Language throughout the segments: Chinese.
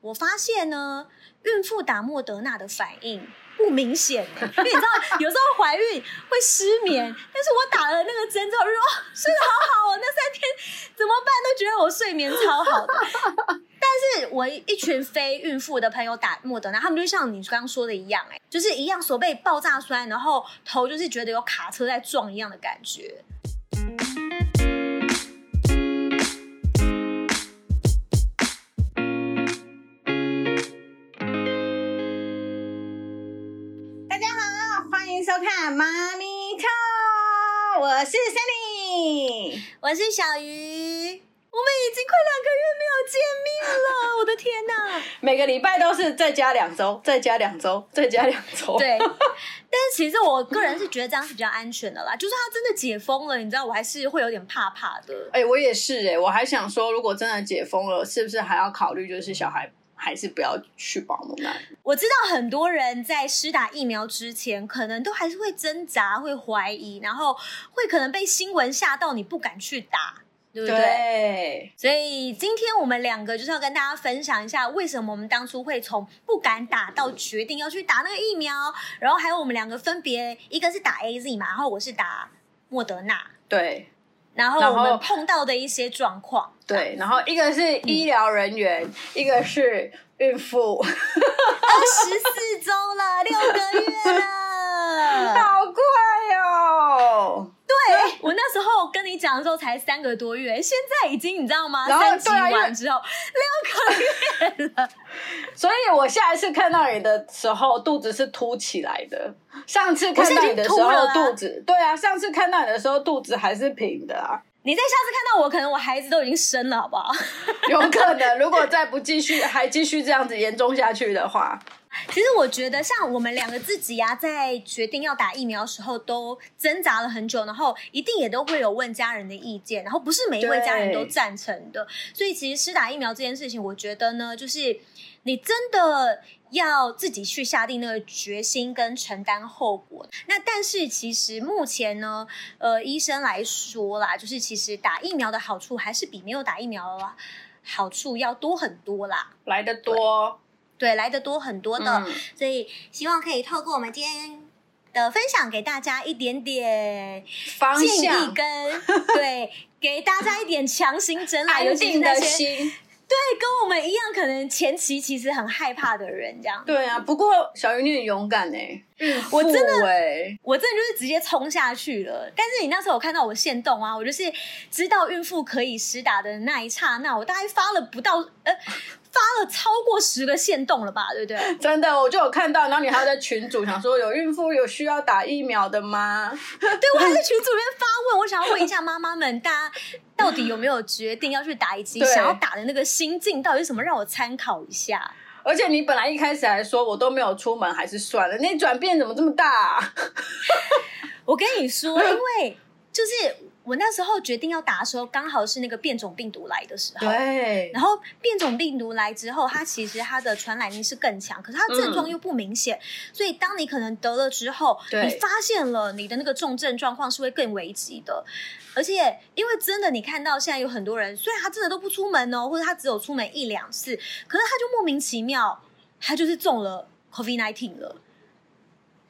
我发现呢，孕妇打莫德纳的反应不明显，因为你知道有时候怀孕会失眠，但是我打了那个针之后，说睡得好好哦，那三天怎么办都觉得我睡眠超好的。但是我一群非孕妇的朋友打莫德纳，他们就像你刚刚说的一样、哎，就是一样手背爆炸酸，然后头就是觉得有卡车在撞一样的感觉。看《妈咪透》，我是 Sunny。我是小鱼，我们已经快两个月没有见面了，我的天哪！每个礼拜都是再加两周，再加两周，再加两周。对，但是其实我个人是觉得这样是比较安全的啦。就是他真的解封了，你知道，我还是会有点怕怕的。哎、我也是哎、我还想说，如果真的解封了，是不是还要考虑就是小孩还是不要去保姆那里？我知道很多人在施打疫苗之前，可能都还是会挣扎、会怀疑，然后会可能被新闻吓到，你不敢去打，对不对？对，所以今天我们两个就是要跟大家分享一下，为什么我们当初会从不敢打到决定要去打那个疫苗，然后还有我们两个分别，一个是打 A Z 嘛，然后我是打莫德纳，对然后我们碰到的一些状况。对，然后一个是医疗人员，一个是孕妇，二十四周了，六个月了。好快哦！对我那时候跟你讲的时候才三个多月，现在已经你知道吗？然后三期对啊完之后六个月了。所以我下一次看到你的时候，肚子是凸起来的。上次看到你的时候肚子对啊，上次看到你的时候，肚子还是平的啊。你在下次看到我，可能我孩子都已经生了，好不好？有可能，如果再不继续，还继续这样子严重下去的话，其实我觉得，像我们两个自己呀、在决定要打疫苗的时候，都挣扎了很久，然后一定也都会有问家人的意见，然后不是每一位家人都赞成的。所以，其实施打疫苗这件事情，我觉得呢，就是你真的要自己去下定那个决心跟承担后果。那但是其实目前呢，呃，医生来说啦，就是其实打疫苗的好处还是比没有打疫苗的好处要多很多啦。来的多。对，来的多很多的，嗯。所以希望可以透过我们今天的分享，给大家一点点方建议向跟对，给大家一点强行整理，尤安。定的其是那些心。对跟我们一样，可能前期其实很害怕的人，这样。对啊，不过小鱼你很勇敢哎、孕妇我真的哎、我真的就是直接冲下去了，但是你那时候有看到我现动啊，我就是知道孕妇可以施打的那一刹那，我大概发了不到呃发了超过十个线动了吧，对不对？真的，我就有看到，然后你还要在群主想说，有孕妇有需要打疫苗的吗？对，我还在群主里面发问，我想要问一下妈妈们，大家到底有没有决定要去打，以及想要打的那个心境到底是什么，让我参考一下。而且你本来一开始还说我都没有出门，还是算了，你转变怎么这么大、啊？我跟你说，因为就是我那时候决定要打的时候，刚好是那个变种病毒来的时候。对然后变种病毒来之后，它其实它的传染力是更强，可是它症状又不明显，所以当你可能得了之后，你发现了你的那个重症状况是会更危急的。而且因为真的，你看到现在有很多人，虽然他真的都不出门哦，或者他只有出门一两次，可是他就莫名其妙，他就是中了 COVID nineteen 了。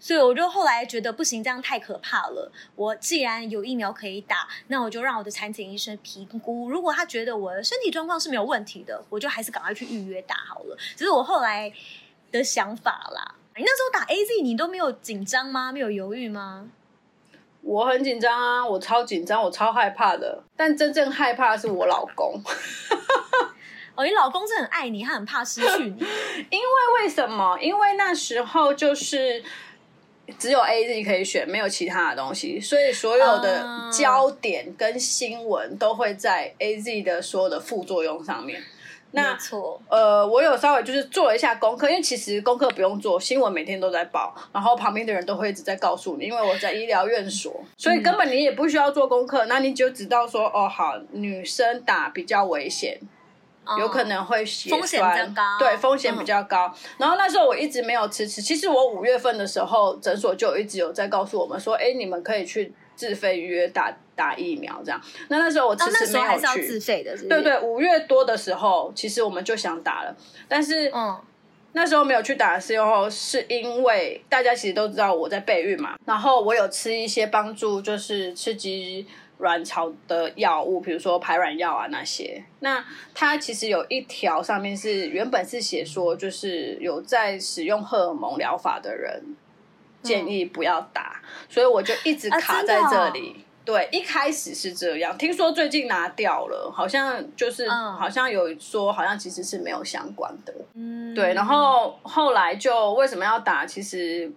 所以我就后来觉得不行，这样太可怕了。我既然有疫苗可以打，那我就让我的产检医生评估，如果他觉得我的身体状况是没有问题的，我就还是赶快去预约打好了。只是我后来的想法啦。你那时候打 A Z，你都没有紧张吗？没有犹豫吗？我很紧张啊，我超紧张，我超害怕的。但真正害怕的是我老公，哦，你老公是很爱你，他很怕失去你。因为为什么？因为那时候就是只有 A Z 可以选，没有其他的东西，所以所有的啊。焦点跟新闻都会在 A Z 的所有的副作用上面。那呃，我有稍微就是做了一下功课，因为其实功课不用做，新闻每天都在报，然后旁边的人都会一直在告诉你，因为我在医疗院所，所以根本你也不需要做功课，那你就知道说，哦，好，女生打比较危险，有可能会血风险栓比较高对，风险比嗯较高。然后那时候我一直没有迟迟，其实我五月份的时候，诊所就一直有在告诉我们说，哎，你们可以去自费预约打打疫苗这样。那那时候我迟迟没有时候还是要去。自费的，是不是？对，对，五月多的时候，其实我们就想打了，但是嗯那时候没有去打的时候，是因为大家其实都知道我在备孕嘛，然后我有吃一些帮助就是刺激卵巢的药物，比如说排卵药啊那些。那它其实有一条上面是原本是写说，就是有在使用荷尔蒙疗法的人建议不要打，所以我就一直啊卡在这里。对，一开始是这样，听说最近拿掉了，好像就是、嗯好像有说，好像其实是没有相关的。嗯，对，然后后来就为什么要打？其实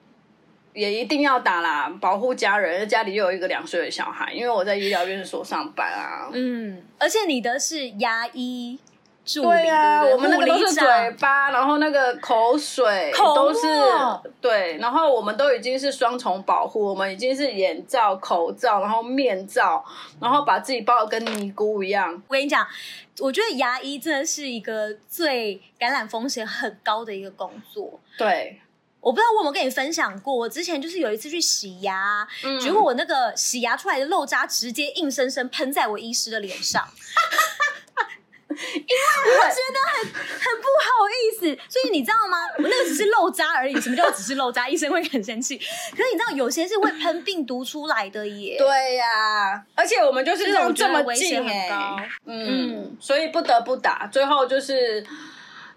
也一定要打啦，保护家人。家里又有一个两岁的小孩，因为我在医疗院所上班啊。嗯，而且你的是牙医助理，对呀、不对我们那个都是嘴巴，然后那个口水都是对，然后我们都已经是双重保护，我们已经是眼罩、口罩，然后面罩，然后把自己包的跟尼姑一样。我跟你讲，我觉得牙医真的是一个最感染风险很高的一个工作。对，我不知道我有没有跟你分享过，我之前就是有一次去洗牙，嗯结果我那个洗牙出来的肉渣直接硬生生喷在我医师的脸上，因为我觉得很很不好意思，所以你知道吗？我那个只是肉渣而已，什么叫只是肉渣？医生会很生气。可是你知道有些是会喷病毒出来的耶。对呀、而且我们就是这种这么近哎、很高嗯，所以不得不打。最后就是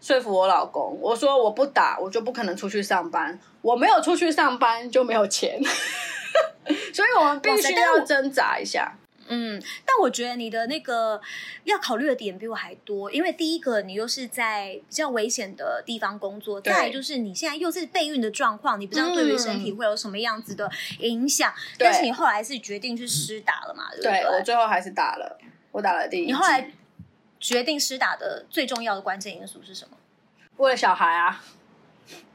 说服我老公，我说我不打，我就不可能出去上班。我没有出去上班就没有钱，所以我们必须要挣扎一下。嗯，但我觉得你的那个要考虑的点比我还多，因为第一个你又是在比较危险的地方工作，对再来就是你现在又是备孕的状况，你不知道对于身体会有什么样子的影响。对但是你后来是决定去施打了嘛？对不对对？我最后还是打了，我打了第一。你后来决定施打的最重要的关键因素是什么？为了小孩啊，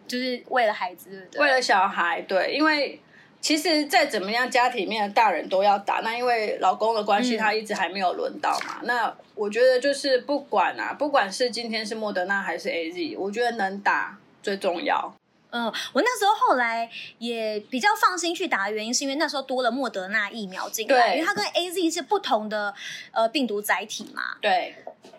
就是为了孩子，对不对？为了小孩，对，因为其实再怎么样，家庭里面的大人都要打。那因为老公的关系，嗯他一直还没有轮到嘛。那我觉得就是不管啊，不管是今天是莫德纳还是 A Z，我觉得能打最重要。嗯，我那时候后来也比较放心去打的原因，是因为那时候多了莫德纳疫苗进来，因为它跟 A Z 是不同的呃病毒载体嘛。对，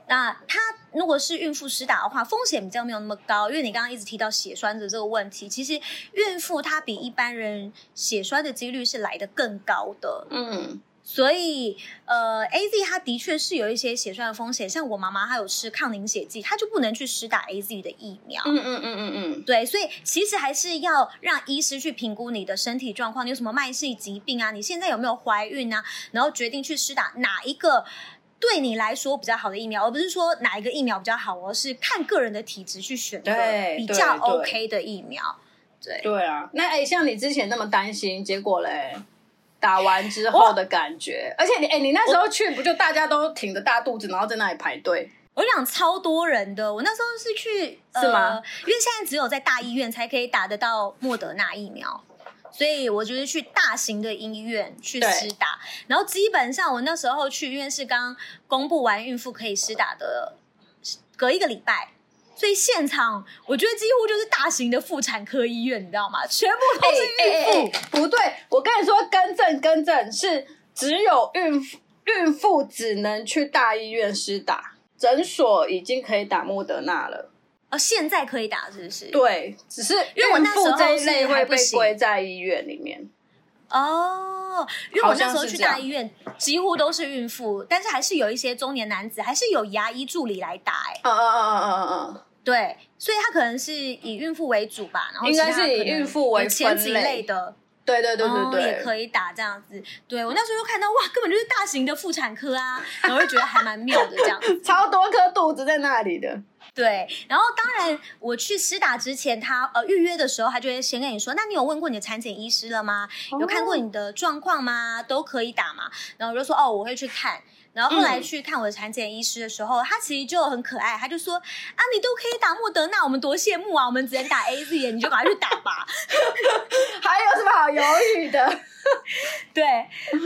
那它如果是孕妇施打的话，风险比较没有那么高，因为你刚刚一直提到血栓的这个问题，其实孕妇她比一般人血栓的几率是来的更高的。嗯，所以，呃，A Z 它的确是有一些血栓的风险，像我妈妈她有吃抗凝血剂，她就不能去施打 A Z 的疫苗。嗯嗯嗯嗯嗯，对，所以其实还是要让医师去评估你的身体状况，你有什么慢性疾病啊？你现在有没有怀孕啊？然后决定去施打哪一个对你来说比较好的疫苗，而不是说哪一个疫苗比较好，而是看个人的体质去选择比较 OK 的疫苗。对，对啊。那哎、像你之前那么担心，结果嘞？打完之后的感觉，而且你哎、你那时候去不就大家都挺着大肚子，然后在那里排队？我想超多人的，我那时候是去是吗呃？因为现在只有在大医院才可以打得到莫德纳疫苗。所以我就是去大型的医院去施打，然后基本上我那时候去医院是刚公布完孕妇可以施打的，隔一个礼拜，所以现场我觉得几乎就是大型的妇产科医院，你知道吗？全部都是孕妇。不对，我跟你说，更正更正，是只有孕妇孕妇只能去大医院施打，诊所已经可以打莫德纳了。哦，现在可以打是不是？对，只是因为我孕那时候妇这一类会被归在医院里面。哦，因为我那时候去大医院，几乎都是孕妇，但是还是有一些中年男子，还是有牙医助理来打、哎，嗯嗯嗯嗯嗯嗯对，所以他可能是以孕妇为主吧，然后应该是以孕妇为有前几类类的，对对对哦对对，也可以打这样子。对我那时候就看到哇，根本就是大型的妇产科啊，然后就觉得还蛮妙的这样。超多颗肚子在那里的。对，然后当然我去施打之前，他呃预约的时候，他就会先跟你说，那你有问过你的产检医师了吗？有看过你的状况吗？都可以打嘛。然后我就说哦，我会去看。然后后来嗯去看我的产检医师的时候，他其实就很可爱，他就说啊，你都可以打莫德纳，我们多羡慕啊，我们只能打 A Z 耶，你就赶快去打吧。还有什么好犹豫的？对，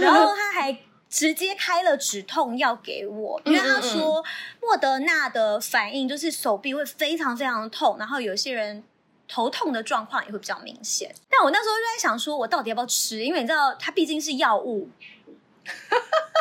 然后他还直接开了止痛药给我，因为他说莫德纳的反应就是手臂会非常非常痛，然后有些人头痛的状况也会比较明显。但我那时候就在想，说我到底要不要吃？因为你知道，它毕竟是药物。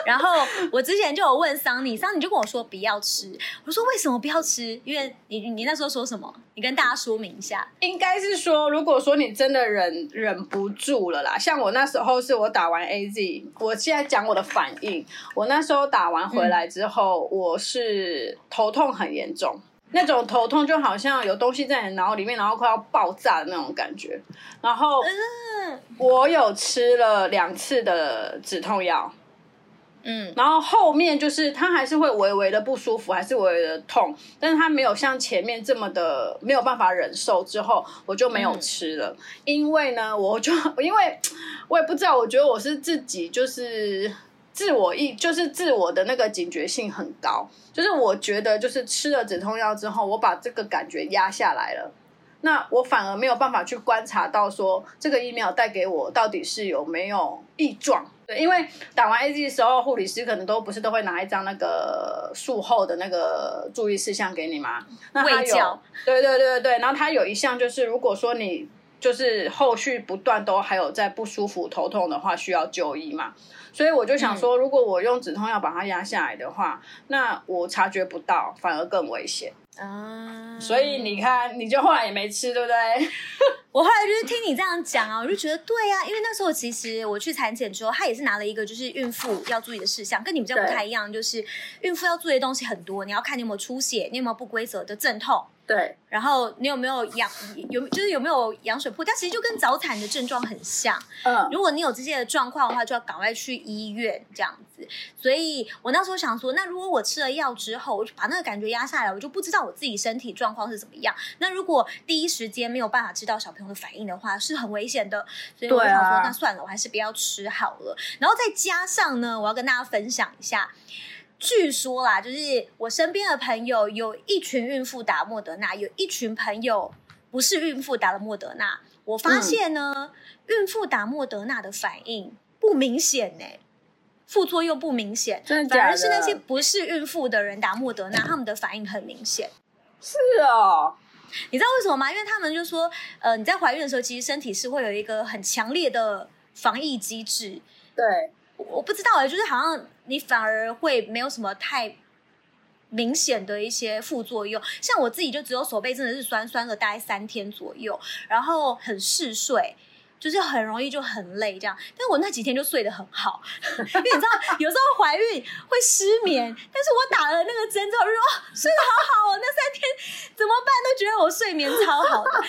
然后我之前就有问桑尼，桑尼就跟我说不要吃。我说为什么不要吃？因为你你那时候说什么？你跟大家说明一下。应该是说，如果说你真的忍忍不住了啦，像我那时候是我打完 A Z，我现在讲我的反应。我那时候打完回来之后，我是头痛很严重，那种头痛就好像有东西在你脑里面，然后快要爆炸的那种感觉。然后我有吃了两次的止痛药。嗯，然后后面就是他还是会微微的不舒服，还是微微的痛，但是他没有像前面这么的没有办法忍受。之后我就没有吃了，因为呢，我就 因为我也不知道，我觉得我是自己就是自我意，就是自我的那个警觉性很高，就是我觉得就是吃了止痛药之后，我把这个感觉压下来了。那我反而没有办法去观察到说这个疫苗带给我到底是有没有异状。对，因为打完 A Z 的时候，护理师可能都不是都会拿一张那个术后的那个注意事项给你吗？那他有，对对对对对。然后他有一项就是，如果说你就是后续不断都还有在不舒服、头痛的话，需要就医嘛。所以我就想说，如果我用止痛药把它压下来的话，那我察觉不到，反而更危险。啊，所以你看，你就后来也没吃，对不对？我后来就是听你这样讲啊，我就觉得对呀，因为那时候其实我去产检之后，他也是拿了一个就是孕妇要注意的事项，跟你们这不太一样，就是孕妇要注意的东西很多，你要看你有没有出血，你有没有不规则的阵痛。对，然后你有没有羊有就是有没有羊水破？它其实就跟早产的症状很像。嗯，如果你有这些的状况的话，就要赶快去医院这样子。所以我那时候想说，那如果我吃了药之后，我就把那个感觉压下来，我就不知道我自己身体状况是怎么样。那如果第一时间没有办法知道小朋友的反应的话，是很危险的。所以我想说，那算了，我还是不要吃好了。然后再加上呢，我要跟大家分享一下。据说啦，就是我身边的朋友有一群孕妇打莫德纳，有一群朋友不是孕妇打了莫德纳。我发现呢，孕妇打莫德纳的反应不明显呢，副作用不明显，反而是那些不是孕妇的人打莫德纳，他们的反应很明显。是哦，你知道为什么吗？因为他们就说，呃，你在怀孕的时候，其实身体是会有一个很强烈的防疫机制。对。我不知道哎，就是好像你反而会没有什么太明显的一些副作用，像我自己就只有手背真的是酸酸的，大概三天左右，然后很嗜睡，就是很容易就很累这样。但我那几天就睡得很好，因为你知道有时候怀孕会失眠，但是我打了那个针之后，说睡得好好哦，那三天怎么办都觉得我睡眠超好的。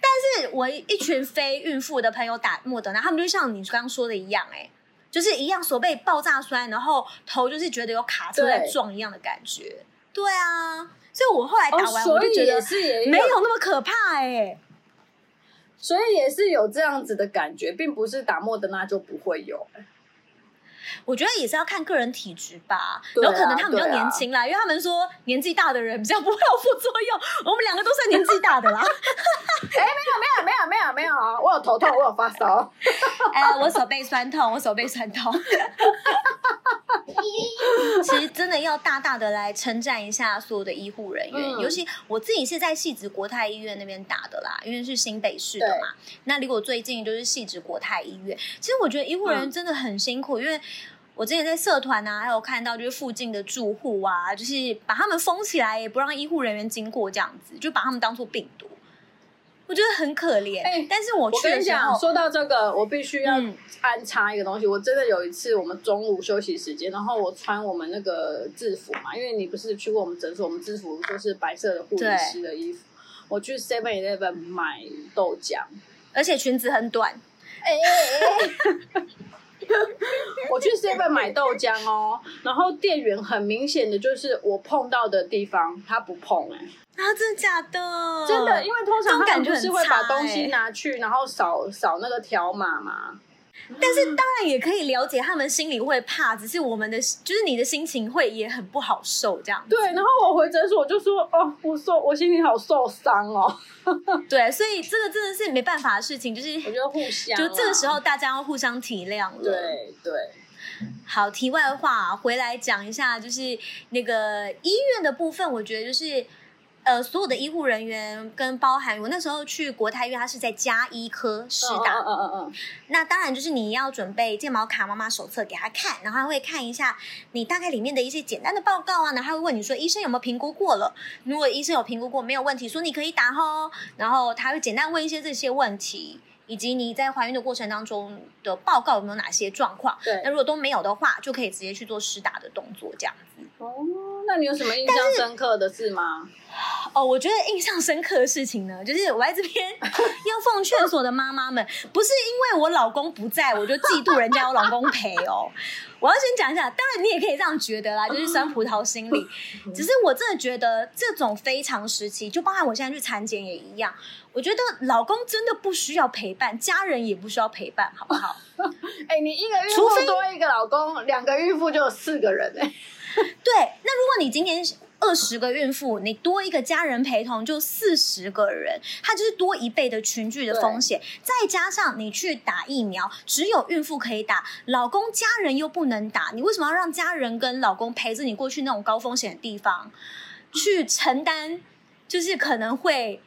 但是我一群非孕妇的朋友打莫德纳，他们就像你刚刚说的一样，哎。就是一样，手被爆炸摔，然后头就是觉得有卡车在撞一样的感觉。对啊，所以我后来打完我就觉得没有那么可怕哎。所以也是有这样子的感觉，并不是打莫德纳就不会有。我觉得也是要看个人体质吧，有可能他们比较年轻啦，因为他们说年纪大的人比较不会有副作用。我们两个都算年纪大的啦。哎，没有没有没有没有没有啊！我有头痛，我有发烧。哎，我手背酸痛，我手背酸痛。其实真的要大大的来称赞一下所有的医护人员，尤其我自己是在细致国泰医院那边打的啦，因为是新北市的嘛。那离我最近就是细致国泰医院。其实我觉得医护人员真的很辛苦，因为。我之前在社团啊，还有看到就是附近的住户啊，就是把他们封起来，也不让医护人员经过，这样子就把他们当做病毒，我觉得很可怜。但是我跟你讲，说到这个，我必须要安插一个东西。我真的有一次，我们中午休息时间，然后我穿我们那个制服嘛，因为你不是去过我们诊所，我们制服就是白色的护理师的衣服。我去 Seven Eleven 买豆浆，而且裙子很短。我去 Seven 买豆浆哦，然后店员很明显的就是我碰到的地方他不碰哎，啊真的假的？真的，因为通常他们就是会把东西拿去，然后扫扫那个条码嘛。但是当然也可以了解他们心里会怕，只是我们的就是你的心情会也很不好受这样。对，然后我回诊所我就说哦，我受我心里好受伤哦。对，所以这个真的是没办法的事情，就是我觉得互相，就这个时候大家要互相体谅了。对对。好，题外话回来讲一下，就是那个医院的部分，我觉得就是。呃，所有的医护人员跟包含我那时候去国泰医院，他是在加医科施打。嗯嗯嗯嗯，那当然就是你要准备健保卡妈妈手册给他看，然后他会看一下你大概里面的一些简单的报告啊，然后他会问你说医生有没有评估过了，如果医生有评估过没有问题，说你可以打哦，然后他会简单问一些这些问题。以及你在怀孕的过程当中的报告有没有哪些状况？对那如果都没有的话，就可以直接去做施打的动作，这样子。哦，那你有什么印象深刻的事吗？哦，我觉得印象深刻的事情呢，就是我在这边 要奉劝所有的妈妈们，不是因为我老公不在，我就嫉妒人家有老公陪哦。我要先讲一下，当然你也可以这样觉得啦，就是酸葡萄心理。只是我真的觉得这种非常时期，就包含我现在去产检也一样，我觉得老公真的不需要陪伴，家人也不需要陪伴，好不好？哎、你一个孕妇多一个老公，两个孕妇就有四个人哎、对，那如果你今年二十个孕妇，你多一个家人陪同，就四十个人，它就是多一倍的群聚的风险。再加上你去打疫苗，只有孕妇可以打，老公家人又不能打，你为什么要让家人跟老公陪着你过去那种高风险的地方，去承担就是可能会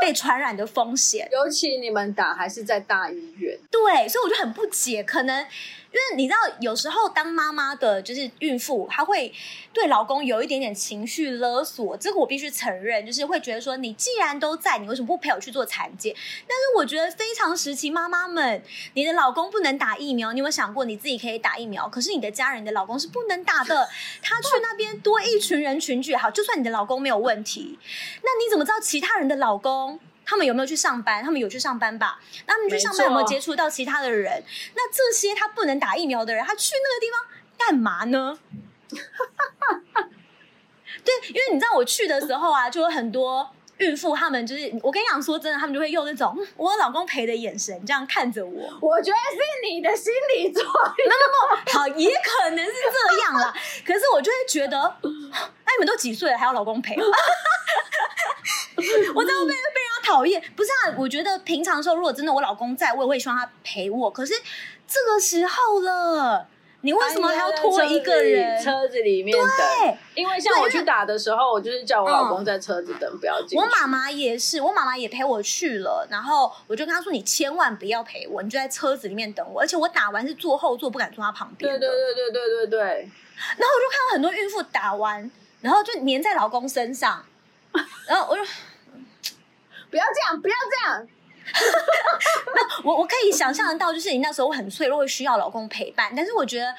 被传染的风险？尤其你们打还是在大医院，对，所以我就很不解，可能因因为你知道，有时候当妈妈的，就是孕妇，她会对老公有一点点情绪勒索，这个我必须承认，就是会觉得说，你既然都在，你为什么不陪我去做产检？但是我觉得非常时期，妈妈们，你的老公不能打疫苗，你有没有想过你自己可以打疫苗？可是你的家人的老公是不能打的，他去那边多一群人群聚，好，就算你的老公没有问题，那你怎么知道其他人的老公？他们有没有去上班？他们有去上班吧？那他们去上班有没有接触到其他的人？那这些他不能打疫苗的人，他去那个地方干嘛呢？对，因为你知道我去的时候啊，就有很多孕妇，他们就是我跟你讲说真的，他们就会用那种嗯我有老公陪的眼神这样看着我。我觉得是你的心理作用。那好，也可能是这样啦。可是我就会觉得，哎，你们都几岁了，还要老公陪？我真的被被人家讨厌。不是啊，我觉得平常的时候，如果真的我老公在，我也会希望他陪我。可是这个时候了，你为什么还要拖一个人？车子里面等？对，因为像我去打的时候，我就是叫我老公在车子等，不要进。我妈妈也是，我妈妈也陪我去了，然后我就跟她说：“你千万不要陪我，你就在车子里面等我。”而且我打完是坐后座，不敢坐她旁边的。对对对对对对对，然后我就看到很多孕妇打完，然后就粘在老公身上，然后我就 不要这样，不要这样。我我可以想象得到，就是你那时候很脆弱，会需要老公陪伴，但是我觉得。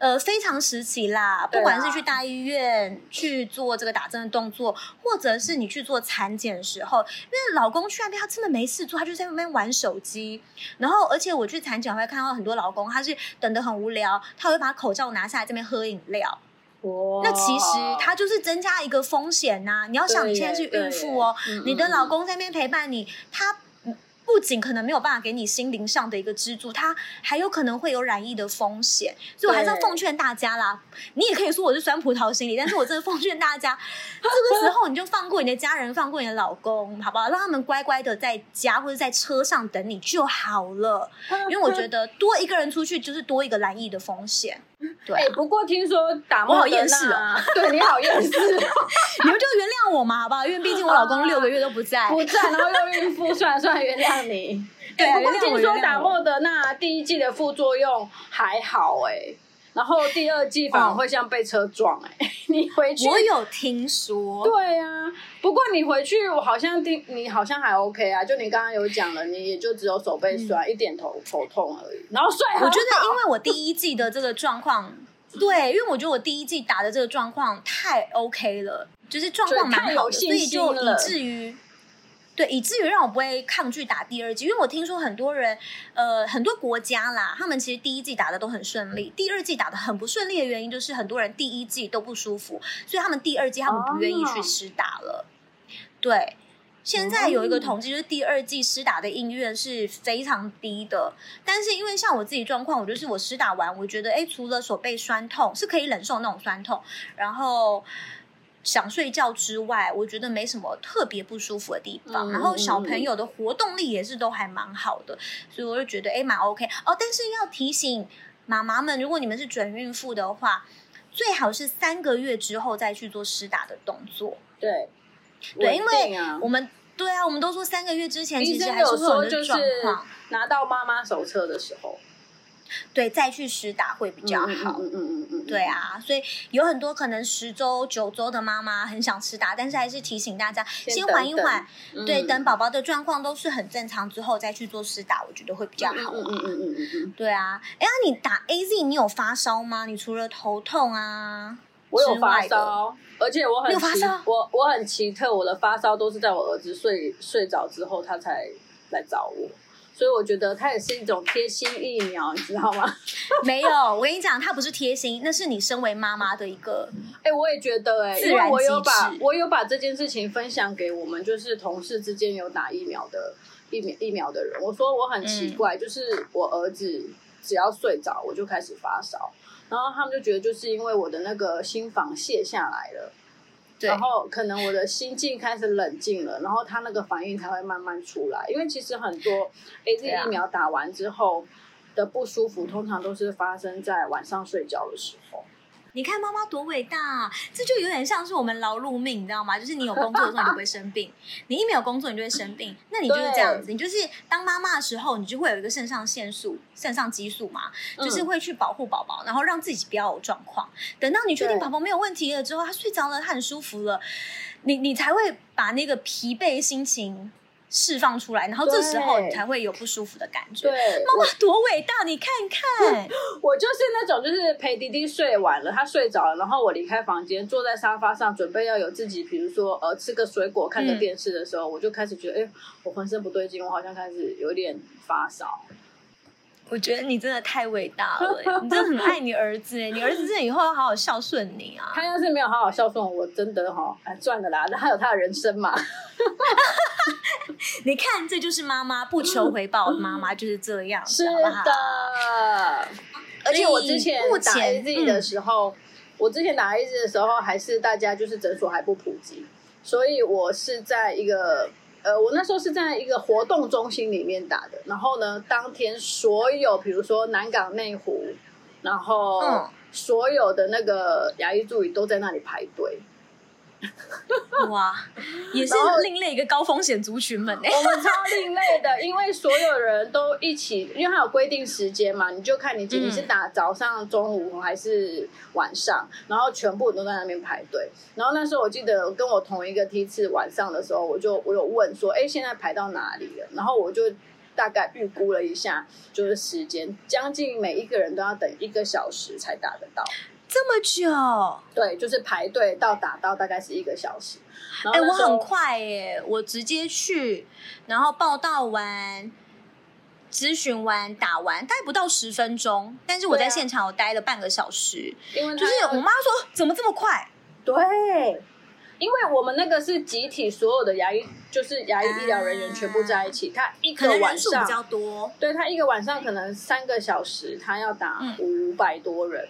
呃，非常时期啦，不管是去大医院去做这个打针的动作，或者是你去做产检的时候，因为老公去那边他真的没事做，他就在那边玩手机。然后，而且我去产检会看到很多老公，他是等得很无聊，他会把口罩拿下来这边喝饮料。哇那其实它就是增加一个风险呐、你要想，你现在是孕妇哦你的嗯老公在那边陪伴你，他不仅可能没有办法给你心灵上的一个支柱，它还有可能会有染疫的风险。所以我还是要奉劝大家啦，你也可以说我是酸葡萄心理，但是我真的奉劝大家，这个时候你就放过你的家人，放过你的老公，好不好？让他们乖乖的在家或者在车上等你就好了。因为我觉得多一个人出去就是多一个染疫的风险。对不过听说打莫厌世啊，对你好厌世，你们就原谅我嘛，好不好？因为毕竟我老公六个月都不在。不在，然后又孕妇，算了算了，原谅你。对啊不过听说打莫德那第一季的副作用还好哎、然后第二季反而会像被车撞哎、你回去我有听说，对啊，不过你回去我好像第你好像还 OK 啊，就你刚刚有讲了，你也就只有手背酸、一点头头痛而已，然后睡很好。我觉得因为我第一季的这个状况，对，因为我觉得我第一季打的这个状况太 OK 了，就是状况蛮好的，所以就以至于。对，以至于让我不会抗拒打第二季，因为我听说很多人，呃，很多国家啦，他们其实第一季打的都很顺利，第二季打的很不顺利的原因就是很多人第一季都不舒服，所以他们第二季他们不愿意去哦施打了。对，现在有一个统计，就是第二季施打的意愿是非常低的。但是因为像我自己状况，我就是我施打完，我觉得哎，除了手背酸痛是可以忍受那种酸痛，然后想睡觉之外，我觉得没什么特别不舒服的地方。嗯然后小朋友的活动力也是都还蛮好的，所以我就觉得哎蛮 OK 哦。但是要提醒妈妈们，如果你们是准孕妇的话，最好是三个月之后再去做施打的动作。对，对，因为我们对啊，我们都说三个月之前医其实还是会有说就是那个状况，拿到妈妈手册的时候对，再去施打会比较好。嗯嗯嗯嗯嗯，对，啊，所以有很多可能十周、九周的妈妈很想吃打，但是还是提醒大家先缓一缓，等对，嗯等宝宝的状况都是很正常之后再去做施打，我觉得会比较好啊。嗯嗯嗯嗯嗯嗯，对啊，哎，呀你打 A Z 你有发烧吗？你除了头痛啊，我有发烧，而且我很奇你有发烧我我很奇特，我的发烧都是在我儿子睡睡着之后，他才来找我。所以我觉得它也是一种贴心疫苗，你知道吗？没有，我跟你讲，它不是贴心，那是你身为妈妈的一个，哎、我也觉得哎、因为我有把我有把这件事情分享给我们就是同事之间有打疫苗的疫苗疫苗的人，我说我很奇嗯怪，就是我儿子只要睡着我就开始发烧，然后他们就觉得就是因为我的那个心房卸下来了。对然后可能我的心境开始冷静了，然后他那个反应才会慢慢出来。因为其实很多 A Z 疫苗打完之后的不舒服，通常都是发生在晚上睡觉的时候。你看妈妈多伟大、啊，这就有点像是我们劳碌命，你知道吗？就是你有工作的时候你就不会生病，你一没有工作你就会生病，那你就是这样子，你就是当妈妈的时候，你就会有一个肾上腺素、肾上激素嘛，嗯就是会去保护宝宝，然后让自己不要有状况。等到你确定对宝宝没有问题了之后，他睡着了，他很舒服了，你你才会把那个疲惫心情释放出来，然后这时候你才会有不舒服的感觉。对，妈妈多伟大，你看看。我就是那种，就是陪弟弟睡完了，他睡着了，然后我离开房间，坐在沙发上，准备要有自己，比如说呃吃个水果、看个嗯电视的时候，我就开始觉得，哎、我浑身不对劲，我好像开始有点发烧。我觉得你真的太伟大了欸，你真的很爱你儿子哎，你儿子真的以后要好好孝顺你啊！他要是没有好好孝顺我，我真的哈，哎赚了啦，他有他的人生嘛。你看，这就是妈妈不求回报的妈妈就是这样，是？的，而且我之前打 A Z 的时候，我之前打 A Z 的时候，还是大家就是诊所还不普及，所以我是在一个呃，我那时候是在一个活动中心里面打的。然后呢，当天所有比如说南港内湖，然后嗯所有的那个牙医助理都在那里排队。哇，也是另类一个高风险族群们哎。我们超另类的，因为所有人都一起，因为它有规定时间嘛，你就看你今嗯你是打早上、中午还是晚上，然后全部都在那边排队。然后那时候我记得跟我同一个梯次晚上的时候，我就我有问说，哎，现在排到哪里了？然后我就大概预估了一下，就是时间，将近每一个人都要等一个小时才打得到。这么久，对，就是排队到打到大概是一个小时。哎、我很快耶，我直接去，然后报道完。咨询完打完大概不到十分钟，但是我在现场我待了半个小时，因为就是我妈说怎么这么快？对，因为我们那个是集体，所有的牙医就是牙医医疗人员全部在一起，他一个晚上，比较多。对他一个晚上可能三个小时，他要打嗯五百多人。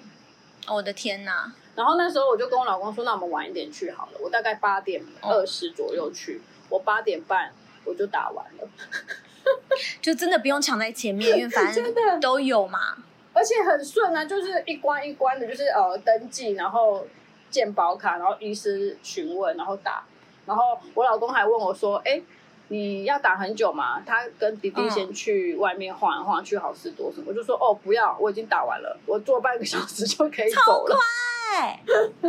哦我的天哪！然后那时候我就跟我老公说，那我们晚一点去好了。我大概八点哦二十左右去，我八点半我就打完了，就真的不用抢在前面，因为反 真的正都有嘛。而且很顺啊，就是一关一关的，就是呃登记，然后健保卡，然后医师询问，然后打。然后我老公还问我说：“哎，你要打很久吗？”他跟弟弟嗯先去外面晃一晃，去好事多什么。我就说：“哦，不要，我已经打完了，我坐半个小时就可以走了。哎，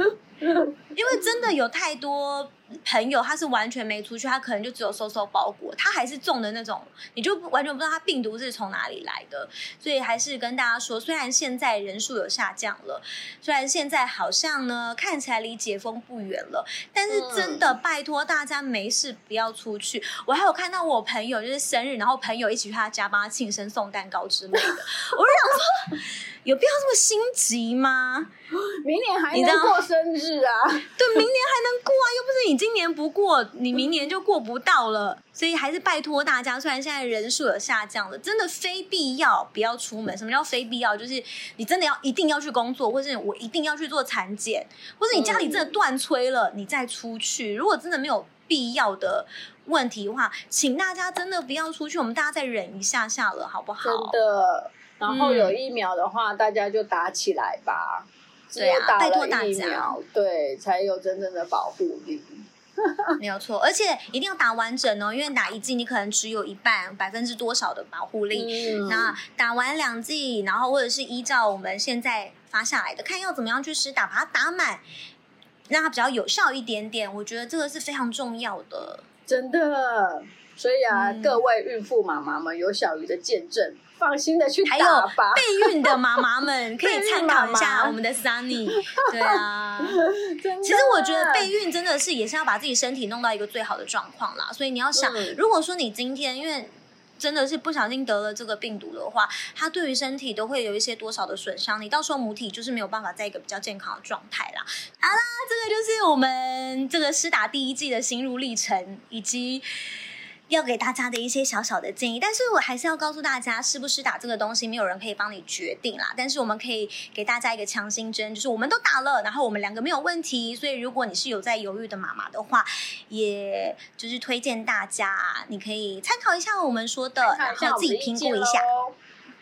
因为真的有太多朋友，他是完全没出去，他可能就只有收收包裹，他还是中的那种，你就不完全不知道他病毒是从哪里来的。所以还是跟大家说，虽然现在人数有下降了，虽然现在好像呢看起来离解封不远了，但是真的拜托大家没事不要出去。我还有看到我朋友就是生日，然后朋友一起去他家帮他庆生送蛋糕之类的，我就想说，有必要这么心急吗？明年还能过生日啊？对，明年还能过啊，你今年不过，你明年就过不到了。所以还是拜托大家，虽然现在人数有下降了，真的非必要不要出门。什么叫非必要？就是你真的要一定要去工作，或是我一定要去做产检，或是你家里真的断炊了，你再出去。如果真的没有必要的问题的话，请大家真的不要出去，我们大家再忍一下下了，好不好？真的。然后有疫苗的话，大家就打起来吧。只对啊打了拜托大家疫苗，对，才有真正的保护力。没有错，而且一定要打完整哦，因为打一剂你可能只有一半百分之多少的保护力。嗯那打完两剂，然后或者是依照我们现在发下来的，看要怎么样去施打，把它打满，让它比较有效一点点。我觉得这个是非常重要的。真的。所以啊，嗯各位孕妇妈妈们有小鱼的见证，放心的去还有打。备孕的妈妈们 可以参考一下我们的 Sunny。对啊。其实我觉得备孕真的是也是要把自己身体弄到一个最好的状况啦，所以你要想，嗯如果说你今天因为真的是不小心得了这个病毒的话，它对于身体都会有一些多少的损伤，你到时候母体就是没有办法在一个比较健康的状态啦。好啦，这个就是我们这个施打第一季的心路历程，以及。要给大家的一些小小的建议，但是我还是要告诉大家，是不是打这个东西，没有人可以帮你决定啦。但是我们可以给大家一个强心针，就是我们都打了，然后我们两个没有问题。所以如果你是有在犹豫的妈妈的话，也就是推荐大家，你可以参考一下我们说的，然后自己评估一下。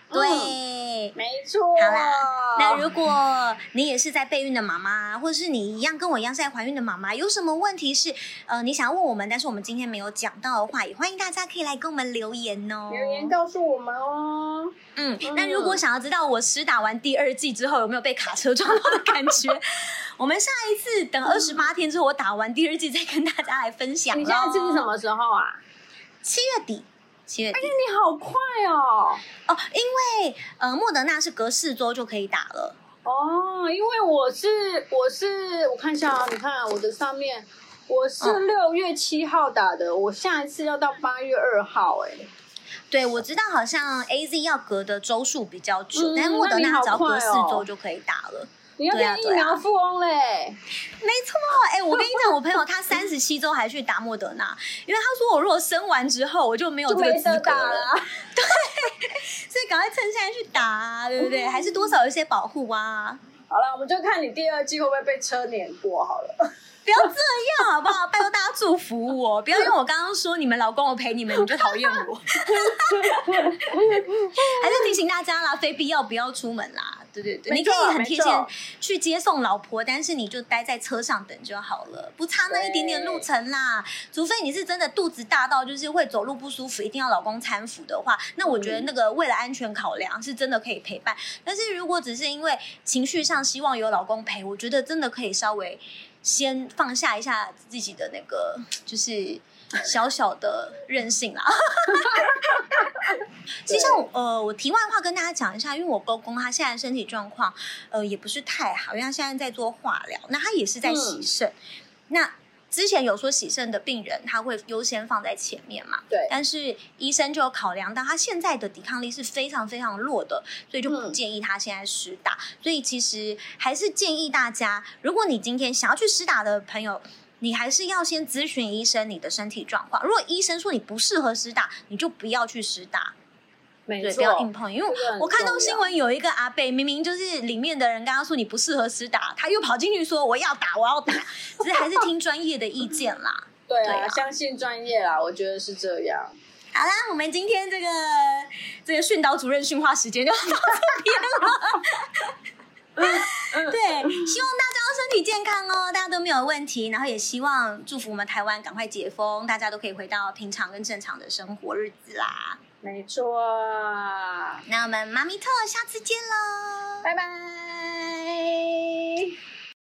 咯。对。嗯，没错。好啦那如果你也是在备孕的妈妈，或者是你一样跟我一样是在怀孕的妈妈，有什么问题是呃你想要问我们，但是我们今天没有讲到的话，也欢迎大家可以来跟我们留言哦。留言告诉我们哦。嗯嗯，那如果想要知道我施打完第二季之后有没有被卡车撞到的感觉，我们下一次等二十八天之后，我打完第二季再跟大家来分享。你下一次是什？么时候啊？七月底。七月底你好快哦！哦，因为呃，莫德纳是隔四周就可以打了。哦，因为我是我是我看一下啊，你看我的上面，我是嗯六月七号打的，我下一次要到八月二号，哎，对，我知道好像 A Z 要隔的周数比较久，嗯但是莫德纳只要隔四周就可以打了。你要变疫苗富翁嘞！没错，哎、我跟你讲，我朋友他三十七周还去打莫德纳，因为他说我如果生完之后我就没有就这个资格了，对。所以赶快趁现在去打、啊，对不对？还是多少有一些保护啊。好了，我们就看你第二季会不会被车碾过好了。不要这样好不好？拜托大家祝福我，不要因为我刚刚说你们老公我陪你们，你就讨厌我。还是提醒大家啦，非必要不要出门啦。对对对，你可以很贴心去接送老婆，但是你就待在车上等就好了，不差那一点点路程啦。除非你是真的肚子大到就是会走路不舒服，一定要老公搀扶的话，那我觉得那个为了安全考量是真的可以陪伴。但是如果只是因为情绪上希望有老公陪，我觉得真的可以稍微先放下一下自己的那个就是小小的任性啦。其实像我呃，我题外话跟大家讲一下，因为我公公他现在身体状况呃也不是太好，因为他现在在做化疗，那他也是在洗肾。那之前有说洗肾的病人他会优先放在前面嘛？对但是医生就有考量到他现在的抵抗力是非常非常弱的，所以就不嗯建议他现在施打。所以其实还是建议大家，如果你今天想要去施打的朋友。你还是要先咨询医生你的身体状况。如果医生说你不适合施打，你就不要去施打。对，没错，不要硬碰，因为我看到新闻有一个阿贝，明明就是里面的人跟他说你不适合施打，他又跑进去说我要打，我要打，只是还是听专业的意见啦。对啊，对啊相信专业啦，我觉得是这样。好啦，我们今天这个这个训导主任训话时间就到这边了。对，希望大家身体健康哦，大家都没有问题，然后也希望祝福我们台湾赶快解封，大家都可以回到平常跟正常的生活日子啦。没错，那我们妈咪特下次见喽，拜拜。